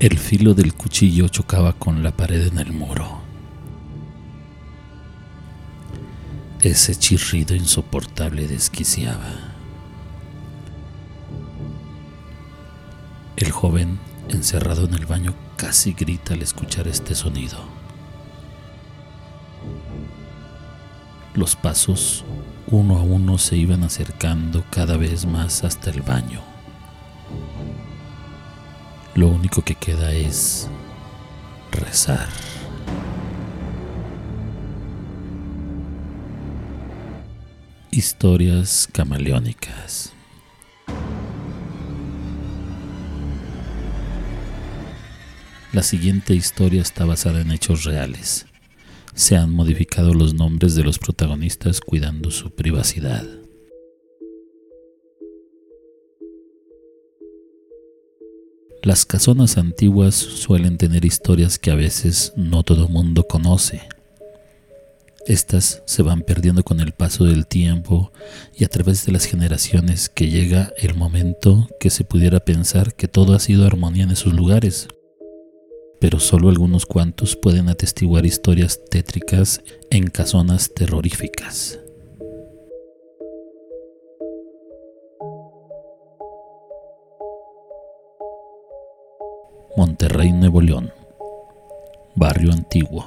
El filo del cuchillo chocaba con la pared en el muro. Ese chirrido insoportable desquiciaba. El joven, encerrado en el baño, casi grita al escuchar este sonido. Los pasos, uno a uno, se iban acercando cada vez más hasta el baño. Lo único que queda es rezar. Historias camaleónicas. La siguiente historia está basada en hechos reales. Se han modificado los nombres de los protagonistas cuidando su privacidad. Las casonas antiguas suelen tener historias que a veces no todo mundo conoce estas se van perdiendo con el paso del tiempo y a través de las generaciones que llega el momento que se pudiera pensar que todo ha sido armonía en esos lugares. Pero solo algunos cuantos pueden atestiguar historias tétricas en casonas terroríficas. Monterrey, Nuevo León. Barrio Antiguo.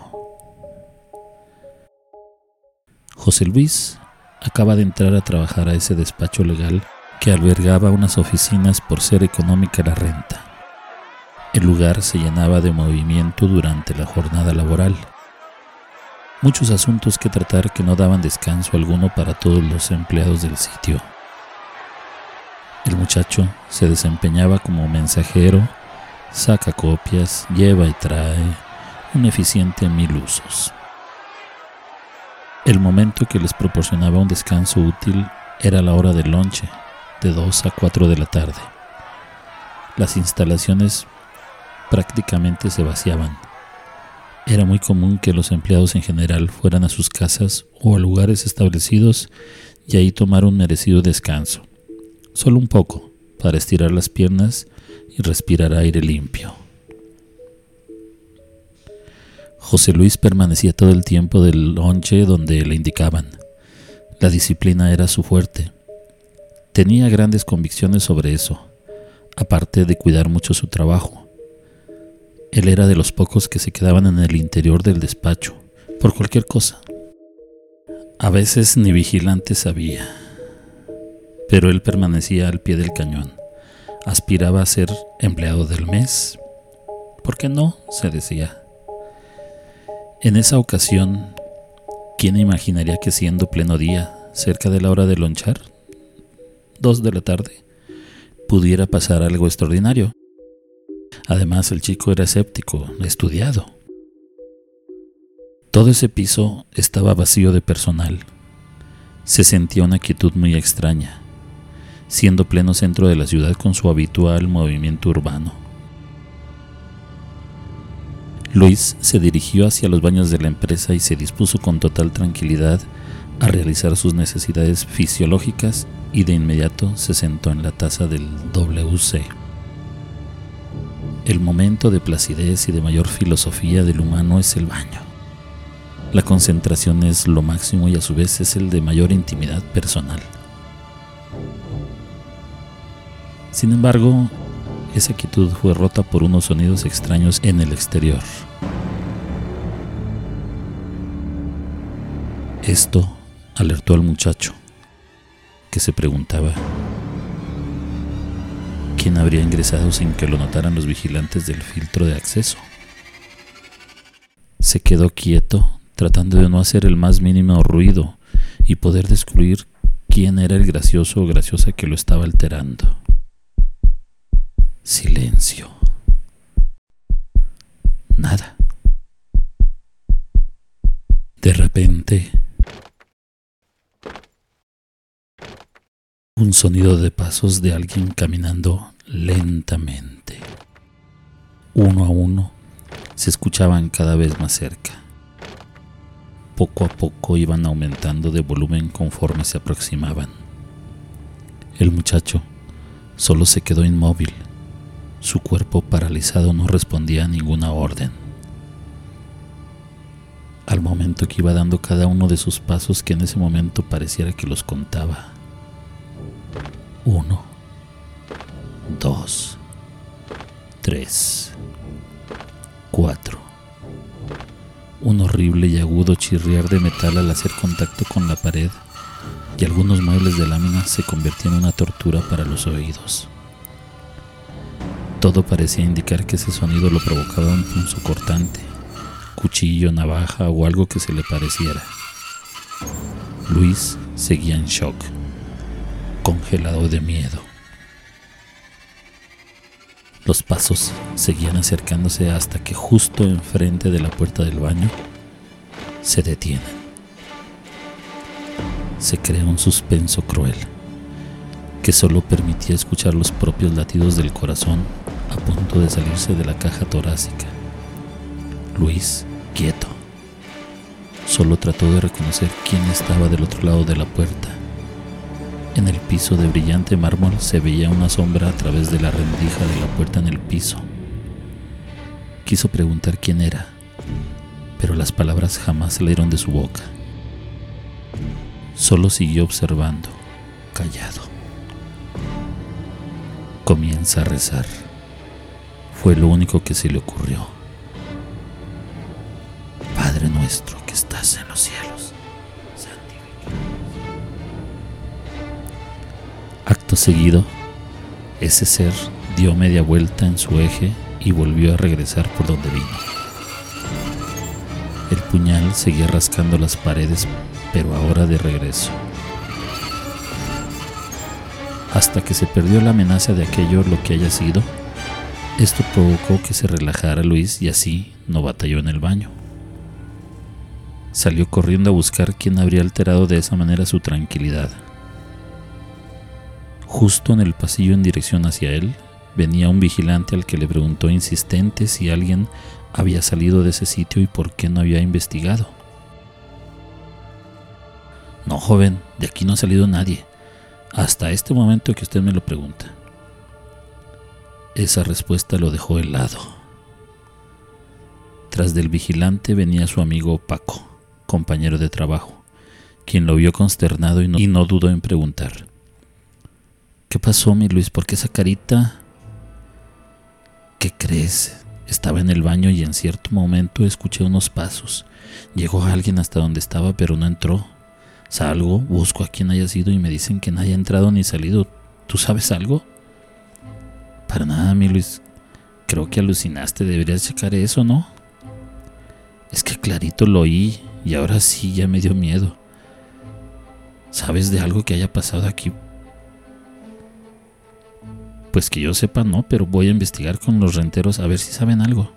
José Luis acaba de entrar a trabajar a ese despacho legal que albergaba unas oficinas por ser económica la renta. El lugar se llenaba de movimiento durante la jornada laboral. Muchos asuntos que tratar que no daban descanso alguno para todos los empleados del sitio. El muchacho se desempeñaba como mensajero, saca copias, lleva y trae, un eficiente en mil usos. El momento que les proporcionaba un descanso útil era la hora del lonche, de 2 a 4 de la tarde. Las instalaciones prácticamente se vaciaban. Era muy común que los empleados en general fueran a sus casas o a lugares establecidos y ahí tomar un merecido descanso, solo un poco, para estirar las piernas y respirar aire limpio. José Luis permanecía todo el tiempo del lonche donde le indicaban. La disciplina era su fuerte. Tenía grandes convicciones sobre eso, aparte de cuidar mucho su trabajo. Él era de los pocos que se quedaban en el interior del despacho, por cualquier cosa. A veces ni vigilante sabía, pero él permanecía al pie del cañón. Aspiraba a ser empleado del mes. ¿Por qué no? se decía. En esa ocasión, ¿quién imaginaría que siendo pleno día, cerca de la hora de lonchar, dos de la tarde, pudiera pasar algo extraordinario? Además, el chico era escéptico, estudiado. Todo ese piso estaba vacío de personal. Se sentía una quietud muy extraña, siendo pleno centro de la ciudad con su habitual movimiento urbano. Luis se dirigió hacia los baños de la empresa y se dispuso con total tranquilidad a realizar sus necesidades fisiológicas y de inmediato se sentó en la taza del WC. El momento de placidez y de mayor filosofía del humano es el baño. La concentración es lo máximo y a su vez es el de mayor intimidad personal. Sin embargo, esa quietud fue rota por unos sonidos extraños en el exterior. Esto alertó al muchacho, que se preguntaba quién habría ingresado sin que lo notaran los vigilantes del filtro de acceso. Se quedó quieto, tratando de no hacer el más mínimo ruido y poder descubrir quién era el gracioso o graciosa que lo estaba alterando. Silencio. Nada. De repente, un sonido de pasos de alguien caminando lentamente. Uno a uno se escuchaban cada vez más cerca. Poco a poco iban aumentando de volumen conforme se aproximaban. El muchacho solo se quedó inmóvil Su cuerpo paralizado no respondía a ninguna orden. Al momento que iba dando cada uno de sus pasos que en ese momento pareciera que los contaba. Uno, dos, tres, cuatro. Un horrible y agudo chirriar de metal al hacer contacto con la pared y algunos muebles de lámina se convertían en una tortura para los oídos. Todo parecía indicar que ese sonido lo provocaba un punzo cortante, cuchillo, navaja o algo que se le pareciera. Luis seguía en shock, congelado de miedo. Los pasos seguían acercándose hasta que justo enfrente de la puerta del baño se detienen se crea un suspenso cruel que solo permitía escuchar los propios latidos del corazón a punto de salirse de la caja torácica. Luis, quieto, solo trató de reconocer quién estaba del otro lado de la puerta. En el piso de brillante mármol se veía una sombra a través de la rendija de la puerta en el piso. Quiso preguntar quién era, pero las palabras jamás salieron de su boca. Solo siguió observando, callado. Comienza a rezar. Fue lo único que se le ocurrió. Padre nuestro que estás en los cielos, Acto seguido, ese ser dio media vuelta en su eje y volvió a regresar por donde vino. El puñal seguía rascando las paredes pero ahora de regreso. Hasta que se perdió la amenaza de aquello lo que haya sido, esto provocó que se relajara Luis y así no batalló en el baño. Salió corriendo a buscar quién habría alterado de esa manera su tranquilidad. Justo en el pasillo en dirección hacia él, venía un vigilante al que le preguntó insistente si alguien había salido de ese sitio y por qué no había investigado. No, joven, de aquí no ha salido nadie. Hasta este momento que usted me lo pregunta. Esa respuesta lo dejó helado. Tras del vigilante venía su amigo Paco, compañero de trabajo, quien lo vio consternado y no, y no dudó en preguntar. ¿Qué pasó, mi Luis? ¿Por qué esa carita? ¿Qué crees? Estaba en el baño y en cierto momento escuché unos pasos. Llegó alguien hasta donde estaba, pero no entró. Salgo, busco a quien haya sido y me dicen que nadie ha entrado ni salido. ¿Tú sabes algo? Para nada, mi Luis. Creo que alucinaste, deberías checar eso, ¿no? Es que clarito lo oí y ahora sí ya me dio miedo. ¿Sabes de algo que haya pasado aquí? Pues que yo sepa no, pero voy a investigar con los renteros a ver si saben algo.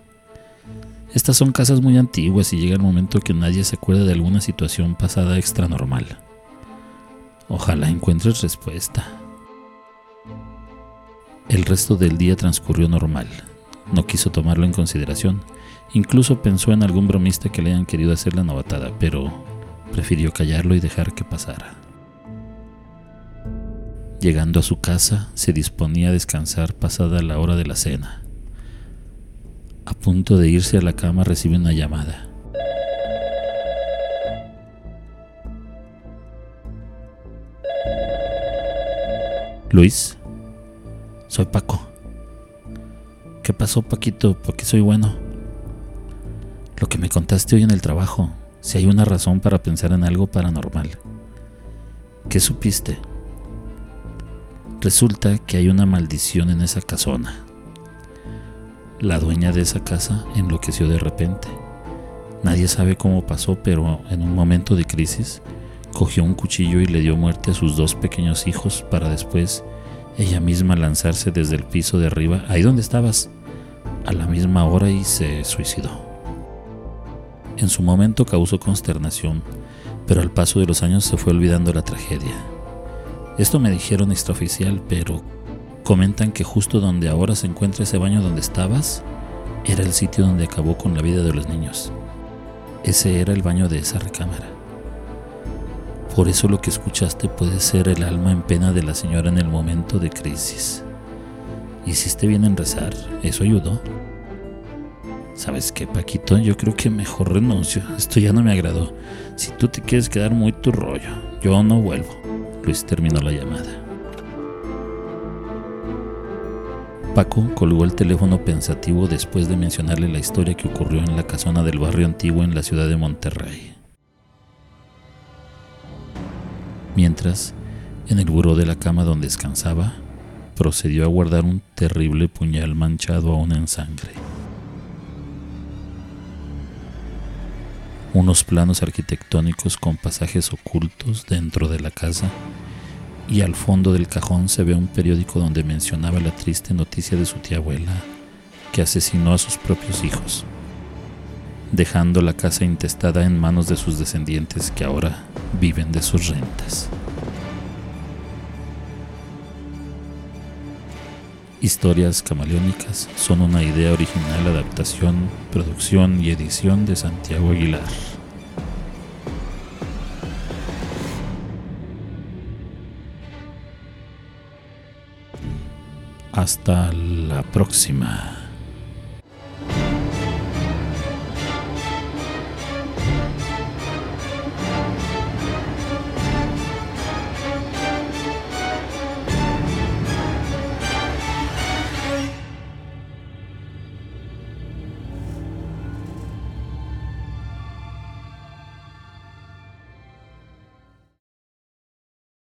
Estas son casas muy antiguas y llega el momento que nadie se acuerda de alguna situación pasada extra normal. Ojalá encuentres respuesta. El resto del día transcurrió normal. No quiso tomarlo en consideración. Incluso pensó en algún bromista que le hayan querido hacer la novatada, pero prefirió callarlo y dejar que pasara. Llegando a su casa, se disponía a descansar pasada la hora de la cena. A punto de irse a la cama recibe una llamada. Luis, soy Paco. ¿Qué pasó, Paquito? ¿Por qué soy bueno? Lo que me contaste hoy en el trabajo, si hay una razón para pensar en algo paranormal. ¿Qué supiste? Resulta que hay una maldición en esa casona. La dueña de esa casa enloqueció de repente. Nadie sabe cómo pasó, pero en un momento de crisis cogió un cuchillo y le dio muerte a sus dos pequeños hijos para después ella misma lanzarse desde el piso de arriba, ahí donde estabas, a la misma hora y se suicidó. En su momento causó consternación, pero al paso de los años se fue olvidando la tragedia. Esto me dijeron extraoficial, pero Comentan que justo donde ahora se encuentra ese baño donde estabas, era el sitio donde acabó con la vida de los niños. Ese era el baño de esa recámara. Por eso lo que escuchaste puede ser el alma en pena de la señora en el momento de crisis. Hiciste bien en rezar, eso ayudó. ¿Sabes qué, Paquito? Yo creo que mejor renuncio. Esto ya no me agradó. Si tú te quieres quedar muy tu rollo, yo no vuelvo. Luis terminó la llamada. Paco colgó el teléfono pensativo después de mencionarle la historia que ocurrió en la casona del barrio antiguo en la ciudad de Monterrey. Mientras, en el buró de la cama donde descansaba, procedió a guardar un terrible puñal manchado aún en sangre. Unos planos arquitectónicos con pasajes ocultos dentro de la casa y al fondo del cajón se ve un periódico donde mencionaba la triste noticia de su tía abuela, que asesinó a sus propios hijos, dejando la casa intestada en manos de sus descendientes que ahora viven de sus rentas. Historias camaleónicas son una idea original, adaptación, producción y edición de Santiago Aguilar. Hasta la próxima.